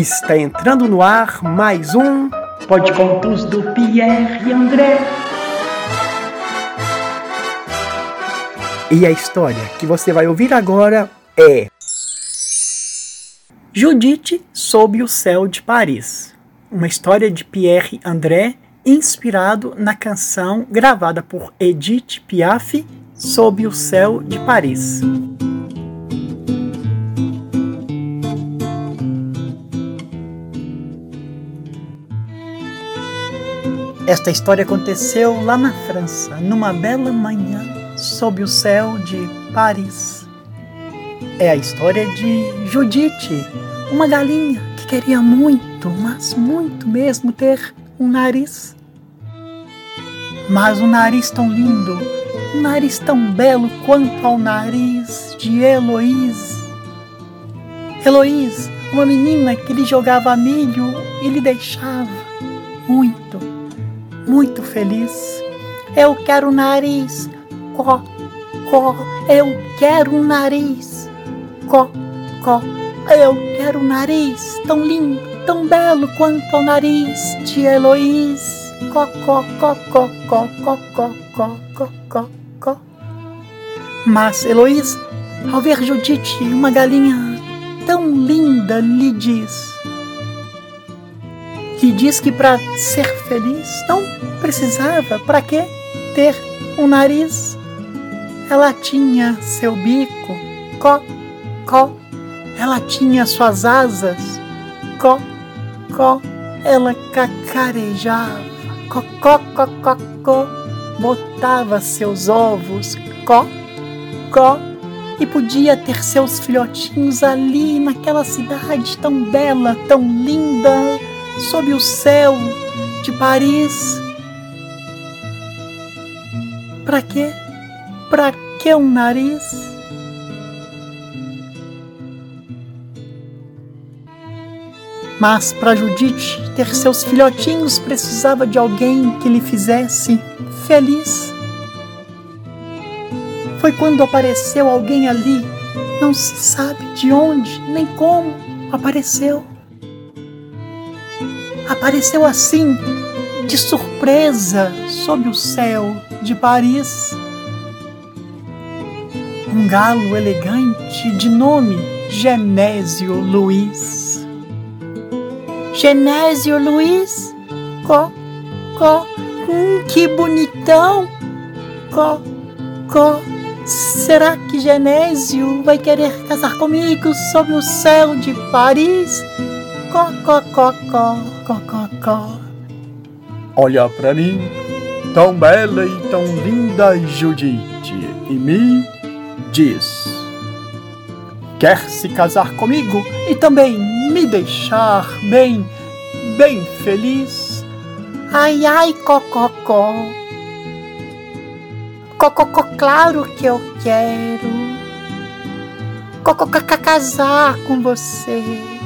Está entrando no ar mais um Pode Contos do Pierre e André. E a história que você vai ouvir agora é Judite sob o céu de Paris. Uma história de Pierre André inspirado na canção gravada por Edith Piaf Sob o céu de Paris. Esta história aconteceu lá na França, numa bela manhã, sob o céu de Paris. É a história de Judite, uma galinha que queria muito, mas muito mesmo, ter um nariz. Mas um nariz tão lindo, um nariz tão belo quanto ao nariz de Heloíse. Heloíse, uma menina que lhe jogava milho e lhe deixava muito muito feliz. Eu quero um nariz, có, có, eu quero um nariz, có, có, eu quero um nariz tão lindo, tão belo quanto o nariz de Heloíse. Có, có, có, có, có, có, có, có, có, có, có. Mas Heloíse, ao ver Judite, uma galinha tão linda, lhe diz: que diz que para ser feliz não precisava, para que ter um nariz? Ela tinha seu bico, có, có, ela tinha suas asas, có, có, ela cacarejava, có, có, có, có, có, botava seus ovos, có, có, e podia ter seus filhotinhos ali naquela cidade tão bela, tão linda, sob o céu de Paris. Para quê? Para que um nariz? Mas para Judite ter seus filhotinhos precisava de alguém que lhe fizesse feliz. Foi quando apareceu alguém ali, não se sabe de onde nem como apareceu apareceu assim, de surpresa, sob o céu de Paris. Um galo elegante de nome Genésio Luiz. Genésio Luiz? Có, có, hum, que bonitão! Có, có, será que Genésio vai querer casar comigo sob o céu de Paris? Có, có, có, có có, Olha para mim, tão bela e tão linda Judite, e me diz: Quer se casar comigo e também me deixar bem, bem feliz? Ai, ai, cococó. Cococó, claro que eu quero. Cococó, casar com você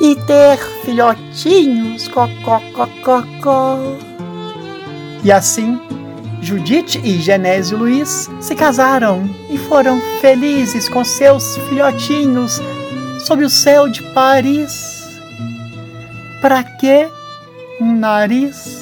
e ter filhotinhos, cocó, cocó, cocó. E assim, Judite e Genésio Luiz se casaram e foram felizes com seus filhotinhos sob o céu de Paris. Para que um nariz